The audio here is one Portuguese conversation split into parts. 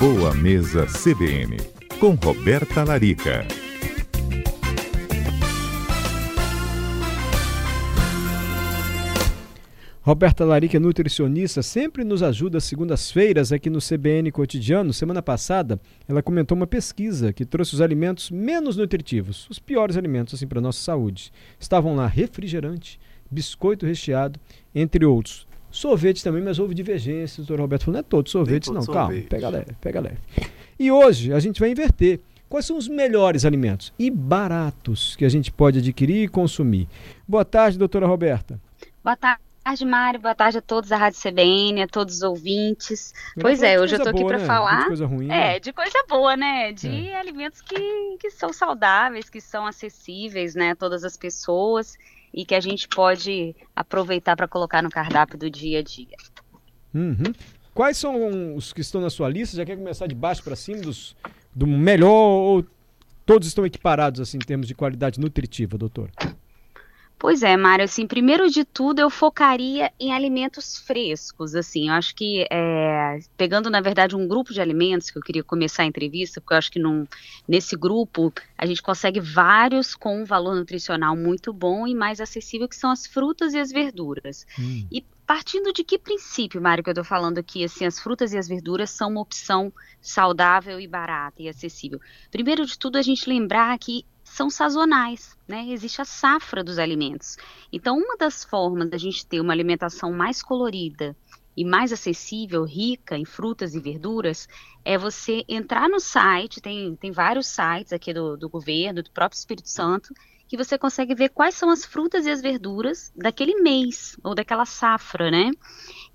Boa Mesa CBN, com Roberta Larica. Roberta Larica nutricionista, sempre nos ajuda às segundas-feiras aqui no CBN Cotidiano. Semana passada, ela comentou uma pesquisa que trouxe os alimentos menos nutritivos, os piores alimentos assim para a nossa saúde. Estavam lá refrigerante, biscoito recheado, entre outros. Sorvete também, mas houve divergência. O doutor Roberto falou, não é todo sorvete, todo não. Sorvete. Calma, pega leve, pega leve. E hoje a gente vai inverter. Quais são os melhores alimentos e baratos que a gente pode adquirir e consumir? Boa tarde, doutora Roberta. Boa tarde, Mário. Boa tarde a todos da Rádio CBN, a todos os ouvintes. pois é, hoje eu tô aqui para né? falar. De coisa ruim. É, né? de coisa boa, né? De é. alimentos que, que são saudáveis, que são acessíveis, né, a todas as pessoas e que a gente pode aproveitar para colocar no cardápio do dia a dia. Uhum. Quais são os que estão na sua lista? Já quer começar de baixo para cima, dos, do melhor ou todos estão equiparados assim em termos de qualidade nutritiva, doutor? Pois é, Mário, assim, primeiro de tudo eu focaria em alimentos frescos, assim, eu acho que, é, pegando na verdade um grupo de alimentos que eu queria começar a entrevista, porque eu acho que num, nesse grupo a gente consegue vários com um valor nutricional muito bom e mais acessível, que são as frutas e as verduras. Hum. E partindo de que princípio, Mário, que eu estou falando aqui, assim, as frutas e as verduras são uma opção saudável e barata e acessível? Primeiro de tudo, a gente lembrar que são sazonais, né? Existe a safra dos alimentos. Então, uma das formas da gente ter uma alimentação mais colorida e mais acessível, rica em frutas e verduras, é você entrar no site, tem, tem vários sites aqui do, do governo, do próprio Espírito Santo, que você consegue ver quais são as frutas e as verduras daquele mês ou daquela safra, né?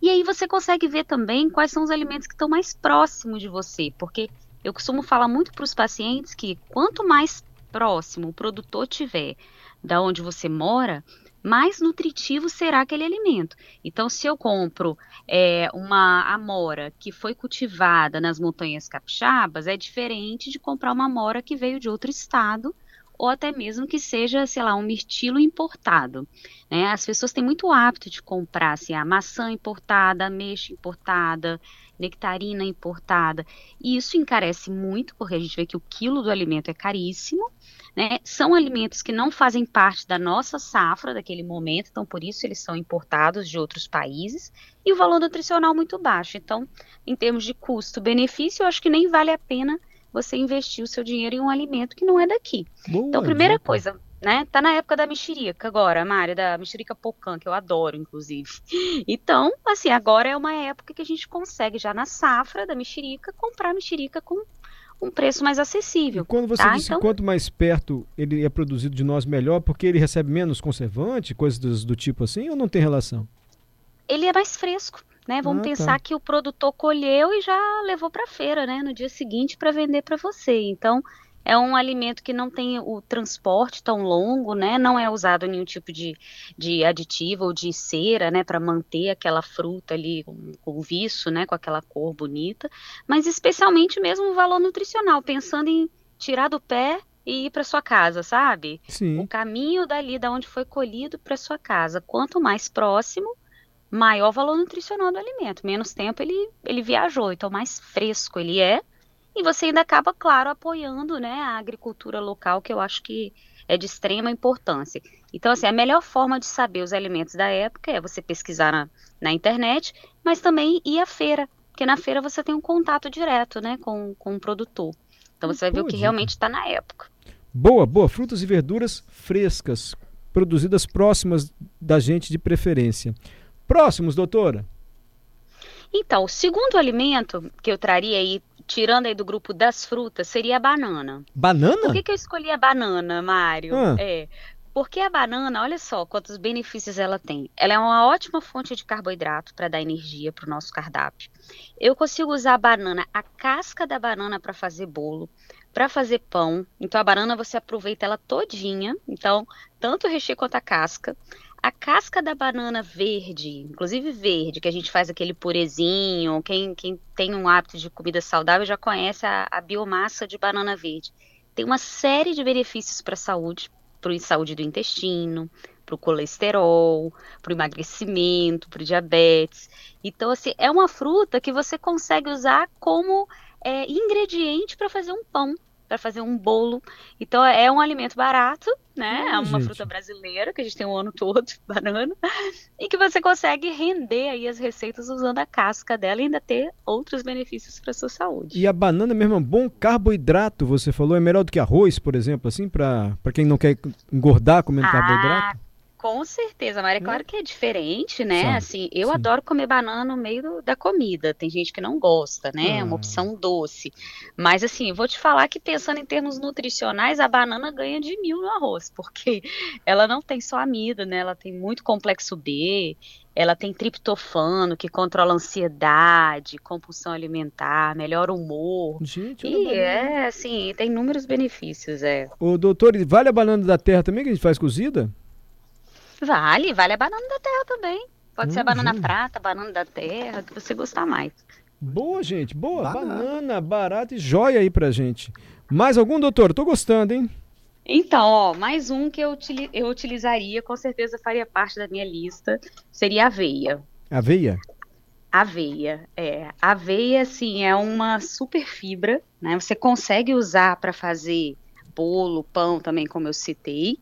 E aí você consegue ver também quais são os alimentos que estão mais próximos de você, porque eu costumo falar muito para os pacientes que quanto mais próximo o produtor tiver da onde você mora, mais nutritivo será aquele alimento. Então, se eu compro é, uma amora que foi cultivada nas montanhas capixabas, é diferente de comprar uma amora que veio de outro estado ou até mesmo que seja, sei lá, um mirtilo importado. Né? As pessoas têm muito hábito de comprar assim, a maçã importada, a ameixa importada, nectarina importada. E isso encarece muito, porque a gente vê que o quilo do alimento é caríssimo né? São alimentos que não fazem parte da nossa safra daquele momento, então por isso eles são importados de outros países e o valor nutricional muito baixo. Então, em termos de custo-benefício, eu acho que nem vale a pena você investir o seu dinheiro em um alimento que não é daqui. Boa, então, primeira coisa, né? Tá na época da mexerica agora, Mária, da mexerica pocã, que eu adoro, inclusive. Então, assim, agora é uma época que a gente consegue já na safra da mexerica comprar mexerica com um preço mais acessível. E quando você tá? disse então, quanto mais perto ele é produzido de nós, melhor, porque ele recebe menos conservante, coisas do, do tipo assim, ou não tem relação? Ele é mais fresco. Né? Vamos ah, tá. pensar que o produtor colheu e já levou para a feira, né? No dia seguinte para vender para você. Então, é um alimento que não tem o transporte tão longo, né? Não é usado nenhum tipo de, de aditivo ou de cera, né? Para manter aquela fruta ali com, com viço, né? Com aquela cor bonita. Mas especialmente mesmo o valor nutricional, pensando em tirar do pé e ir para sua casa, sabe? Sim. O caminho dali da onde foi colhido para sua casa, quanto mais próximo, maior valor nutricional do alimento. Menos tempo ele, ele viajou, então mais fresco ele é e você ainda acaba, claro, apoiando né, a agricultura local, que eu acho que é de extrema importância. Então, assim, a melhor forma de saber os alimentos da época é você pesquisar na, na internet, mas também ir à feira, porque na feira você tem um contato direto né, com, com o produtor. Então você vai ver o que realmente está na época. Boa, boa. Frutas e verduras frescas, produzidas próximas da gente de preferência. Próximos, doutora? Então, o segundo alimento que eu traria aí tirando aí do grupo das frutas, seria a banana. Banana? Por que, que eu escolhi a banana, Mário? Ah. É. Porque a banana, olha só quantos benefícios ela tem. Ela é uma ótima fonte de carboidrato para dar energia para o nosso cardápio. Eu consigo usar a banana, a casca da banana para fazer bolo, para fazer pão. Então a banana você aproveita ela todinha. Então, tanto o recheio quanto a casca a casca da banana verde, inclusive verde, que a gente faz aquele purezinho, quem, quem tem um hábito de comida saudável já conhece a, a biomassa de banana verde. Tem uma série de benefícios para a saúde, para a saúde do intestino, para o colesterol, para o emagrecimento, para o diabetes. Então, assim, é uma fruta que você consegue usar como é, ingrediente para fazer um pão para fazer um bolo. Então é um alimento barato, né? é uma gente. fruta brasileira que a gente tem o ano todo, banana, e que você consegue render aí as receitas usando a casca dela e ainda ter outros benefícios para sua saúde. E a banana mesmo é um bom carboidrato, você falou, é melhor do que arroz, por exemplo, assim, para quem não quer engordar comendo ah, carboidrato? Com certeza, Maria. É claro que é diferente, né? Sim, assim, eu sim. adoro comer banana no meio da comida. Tem gente que não gosta, né? É uma ah. opção doce. Mas assim, vou te falar que pensando em termos nutricionais, a banana ganha de mil no arroz, porque ela não tem só amida, né? Ela tem muito complexo B, ela tem triptofano que controla ansiedade, compulsão alimentar, melhora o humor. Gente, e é assim, tem inúmeros benefícios, é. O doutor, vale a banana da terra também que a gente faz cozida? Vale, vale a banana da terra também. Pode hum, ser a banana gente. prata, banana da terra, que você gostar mais. Boa, gente, boa. Banana, banana barata e joia aí pra gente. Mais algum, doutor? Tô gostando, hein? Então, ó, mais um que eu, eu utilizaria, com certeza faria parte da minha lista, seria aveia. Aveia? Aveia, é. Aveia, assim, é uma super fibra, né? Você consegue usar para fazer bolo, pão também, como eu citei.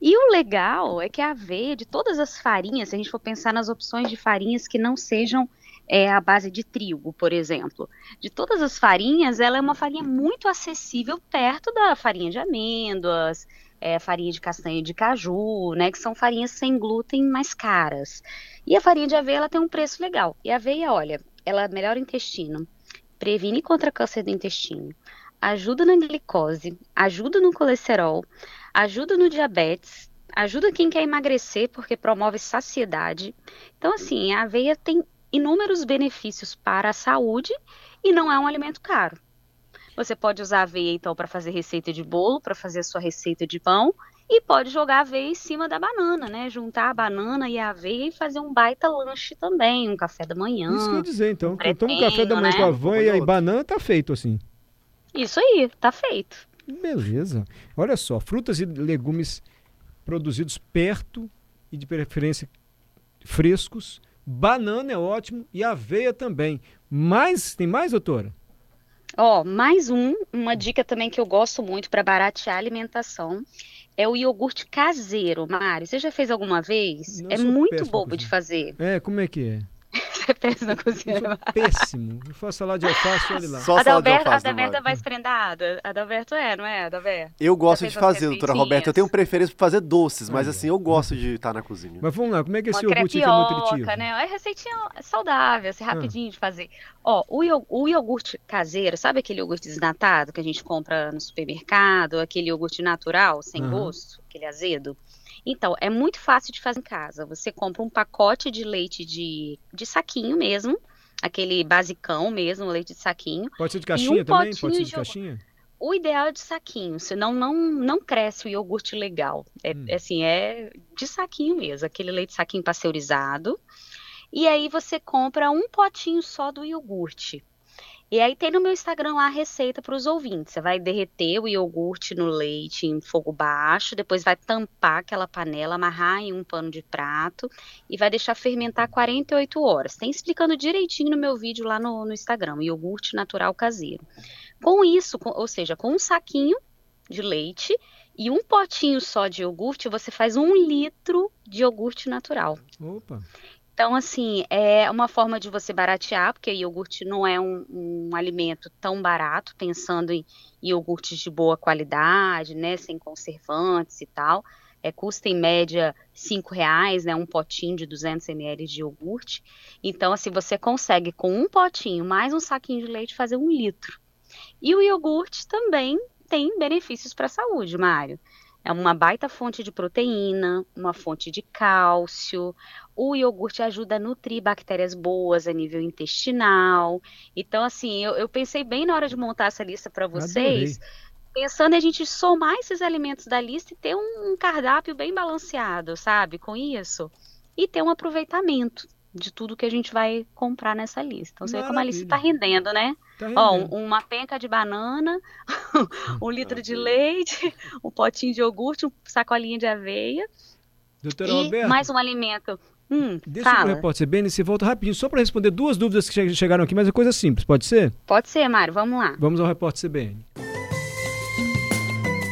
E o legal é que a aveia, de todas as farinhas, se a gente for pensar nas opções de farinhas que não sejam é, a base de trigo, por exemplo, de todas as farinhas, ela é uma farinha muito acessível perto da farinha de amêndoas, é, farinha de castanha de caju, né, que são farinhas sem glúten mais caras. E a farinha de aveia ela tem um preço legal. E a aveia, olha, ela melhora o intestino, previne contra câncer do intestino, ajuda na glicose, ajuda no colesterol, ajuda no diabetes, ajuda quem quer emagrecer porque promove saciedade. Então, assim, a aveia tem inúmeros benefícios para a saúde e não é um alimento caro. Você pode usar a aveia, então, para fazer receita de bolo, para fazer a sua receita de pão, e pode jogar a aveia em cima da banana, né? Juntar a banana e a aveia e fazer um baita lanche também, um café da manhã. Isso que eu ia dizer, então. Um eu tomo um café da manhã né? com aveia e banana, tá feito assim. Isso aí, tá feito. Beleza. Olha só, frutas e legumes produzidos perto e de preferência frescos. Banana é ótimo e aveia também. Mais, tem mais, doutora? Ó, oh, mais um, uma dica também que eu gosto muito para baratear a alimentação é o iogurte caseiro, Mário. Você já fez alguma vez? Não, é muito bobo de fazer. É, como é que é? Você pensa na cozinha. Eu péssimo. Eu faço salada de alface, olha lá. Só Adalberto, alface, Adalberto é mais prendada. Adalberto é, não é, Adalberto? Eu gosto de fazer, doutora Roberta. Eu tenho preferência por fazer doces, mas assim, eu gosto de estar na cozinha. Mas vamos lá, como é que é esse iogurte aqui é nutritivo? né? É receitinha saudável, assim, ah. rapidinho ah. de fazer. Ó, o iogurte caseiro, sabe aquele iogurte desnatado que a gente compra no supermercado? Aquele iogurte natural, sem gosto, aquele azedo? Então, é muito fácil de fazer em casa. Você compra um pacote de leite de, de saquinho mesmo, aquele basicão mesmo, leite de saquinho. Pode ser de caixinha um também? Pode ser de caixinha? O ideal é de saquinho, senão não, não cresce o iogurte legal. É, hum. assim, é de saquinho mesmo, aquele leite saquinho pasteurizado. E aí você compra um potinho só do iogurte. E aí tem no meu Instagram lá a receita para os ouvintes. Você vai derreter o iogurte no leite em fogo baixo, depois vai tampar aquela panela, amarrar em um pano de prato e vai deixar fermentar 48 horas. Tem explicando direitinho no meu vídeo lá no, no Instagram, iogurte natural caseiro. Com isso, com, ou seja, com um saquinho de leite e um potinho só de iogurte, você faz um litro de iogurte natural. Opa! Então, assim, é uma forma de você baratear, porque iogurte não é um, um alimento tão barato, pensando em iogurtes de boa qualidade, né, sem conservantes e tal. É, custa em média cinco reais, né, um potinho de 200 ml de iogurte. Então, assim, você consegue com um potinho mais um saquinho de leite fazer um litro. E o iogurte também tem benefícios para a saúde, Mário. É uma baita fonte de proteína, uma fonte de cálcio. O iogurte ajuda a nutrir bactérias boas a nível intestinal. Então, assim, eu, eu pensei bem na hora de montar essa lista para vocês, Adorei. pensando em a gente somar esses alimentos da lista e ter um, um cardápio bem balanceado, sabe? Com isso. E ter um aproveitamento de tudo que a gente vai comprar nessa lista. Então, você vê como a lista está rendendo, né? Tá Ó, uma penca de banana, um litro de leite, um potinho de iogurte, uma sacolinha de aveia. Doutora e mais um alimento Hum, Deixa o fala. repórter CBN, você volta rapidinho, só para responder duas dúvidas que che- chegaram aqui, mas é coisa simples, pode ser? Pode ser, Mário, vamos lá. Vamos ao repórter CBN.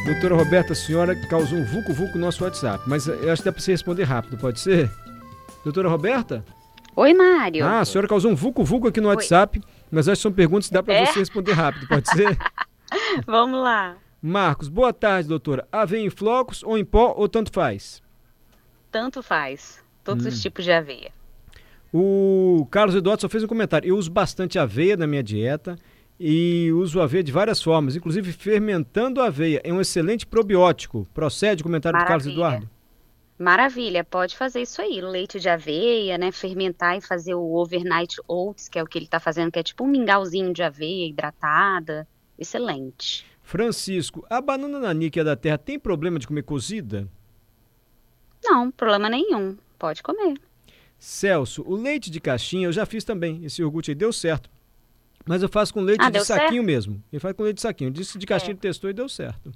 Doutora Roberta, a senhora causou um vulco-vulco no nosso WhatsApp, mas eu acho que dá para você responder rápido, pode ser? Doutora Roberta? Oi, Mário. Ah, a senhora causou um vulco-vulco aqui no WhatsApp, mas acho que são perguntas que dá para É? você responder rápido, pode ser? Vamos lá. Marcos, boa tarde, doutora. Aveia em flocos ou em pó ou tanto faz? Tanto faz. Todos Hum. os tipos de aveia. O Carlos Eduardo só fez um comentário. Eu uso bastante aveia na minha dieta e uso aveia de várias formas, inclusive fermentando a aveia. É um excelente probiótico. Procede o comentário do Carlos Maravilha. Eduardo? Maravilha, pode fazer isso aí. Leite de aveia, né? Fermentar e fazer o overnight oats, que é o que ele tá fazendo, que é tipo um mingauzinho de aveia hidratada. Excelente. Francisco, a banana nani que é da terra tem problema de comer cozida? Não, problema nenhum. Pode comer. Celso, o leite de caixinha eu já fiz também. Esse iogurte aí deu certo. Mas eu faço com leite Ah, de saquinho mesmo. Ele faz com leite de saquinho. Disse de caixinha É. testou e deu certo.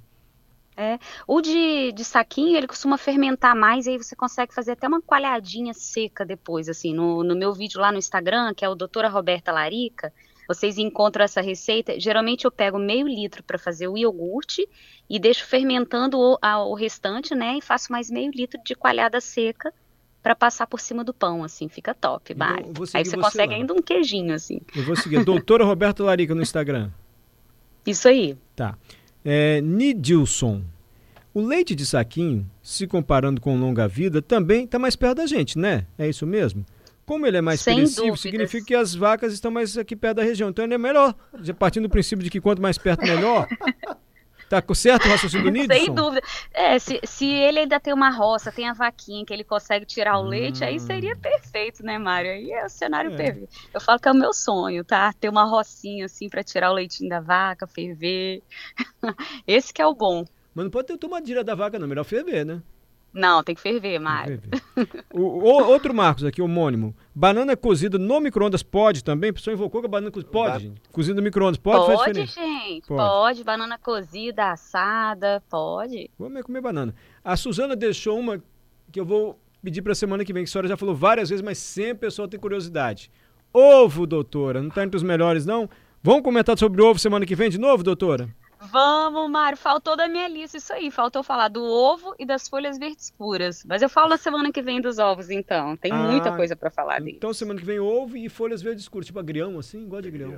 O de, de saquinho, ele costuma fermentar mais, e aí você consegue fazer até uma coalhadinha seca depois, assim. No, no meu vídeo lá no Instagram, que é o doutora Roberta Larica, vocês encontram essa receita. Geralmente eu pego meio litro para fazer o iogurte e deixo fermentando o, a- o restante, né? E faço mais meio litro de coalhada seca para passar por cima do pão, assim. Fica top, seguir Aí você você consegue lá. ainda um queijinho, assim. Eu vou seguir. Doutora Roberta Larica no Instagram. Isso aí. Tá. É, Nidilson. O leite de saquinho, se comparando com longa-vida, também está mais perto da gente, né? É isso mesmo? Como ele é mais Sem perecível, dúvidas. significa que as vacas estão mais aqui perto da região. Então ele é melhor. Já partindo do princípio de que quanto mais perto, melhor. Tá co- certo o raciocínio do Nidilson? Sem dúvida. É, se, se ele ainda tem uma roça, tem a vaquinha que ele consegue tirar o leite, aí seria perfeito, né, Mário? Aí é o cenário Hum. É. perfeito. Eu falo que é o meu sonho, tá? Ter uma rocinha assim pra tirar o leitinho da vaca, ferver. Esse que é o bom. Mas não pode ter tomadilha da vaca, não. Melhor ferver, né? Não, tem que ferver, Mário. Ferver. o, o- outro Marcos aqui, homônimo. Banana cozida no micro-ondas pode também? A pessoa invocou que a banana cozida. Pode, gente. Cozida no micro-ondas pode, Pode, gente. Pode. Pode. Banana cozida, assada, pode. Vamos comer banana. A Suzana deixou uma que eu vou pedir para semana que vem, que a senhora já falou várias vezes, mas sempre o pessoal tem curiosidade. Ovo, doutora, não está entre os melhores, não? Vamos comentar sobre o ovo semana que vem de novo, doutora? Vamos, Mário. Faltou da minha lista isso aí. Faltou falar do ovo e das folhas verdes puras. Mas eu falo na semana que vem dos ovos, então. Tem Ah, muita coisa pra falar dele. Então semana que vem ovo e folhas verdes escuras, tipo agrião, assim, igual de agrião.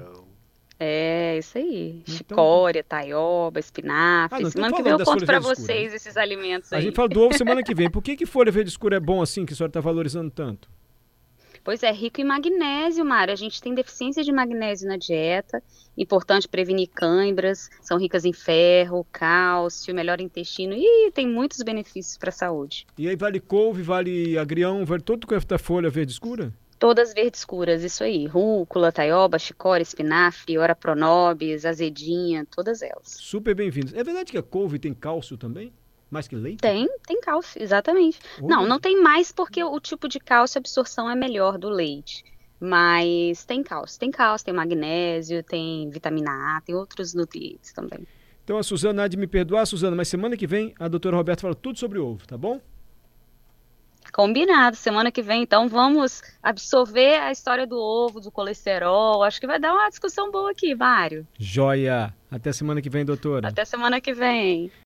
É, isso aí. Então- Chicória, taioba, espinafre. Ah, então semana que vem eu conto escuras. vocês esses alimentos A aí. gente fala do ovo semana que vem. Por que, que folha verde escura é bom assim, que a senhora está valorizando tanto? Pois é, rico em magnésio, Mário. A gente tem deficiência de magnésio na dieta. Importante prevenir câimbras. São ricas em ferro, cálcio, melhor intestino. E tem muitos benefícios para a saúde. E aí vale couve, vale agrião, vale todo com da folha verde escura? Todas verdes escuras, isso aí. Rúcula, taioba, chicória, espinafre, ora pronobis, azedinha, todas elas. Super bem-vindos. É verdade que a couve tem cálcio também? Mais que leite? Tem, tem cálcio, exatamente. Não, não tem mais porque o tipo de cálcio a absorção é melhor do leite. Mas tem cálcio, tem cálcio, tem magnésio, tem vitamina A, tem outros nutrientes também. Então a Suzana há de me perdoar, Suzana, mas semana que vem a doutora Roberta fala tudo sobre ovo, tá bom? Combinado, semana que vem, então vamos absorver a história do ovo, do colesterol. Acho que vai dar uma discussão boa aqui, Mário. Joia! Até semana que vem, doutora. Até semana que vem.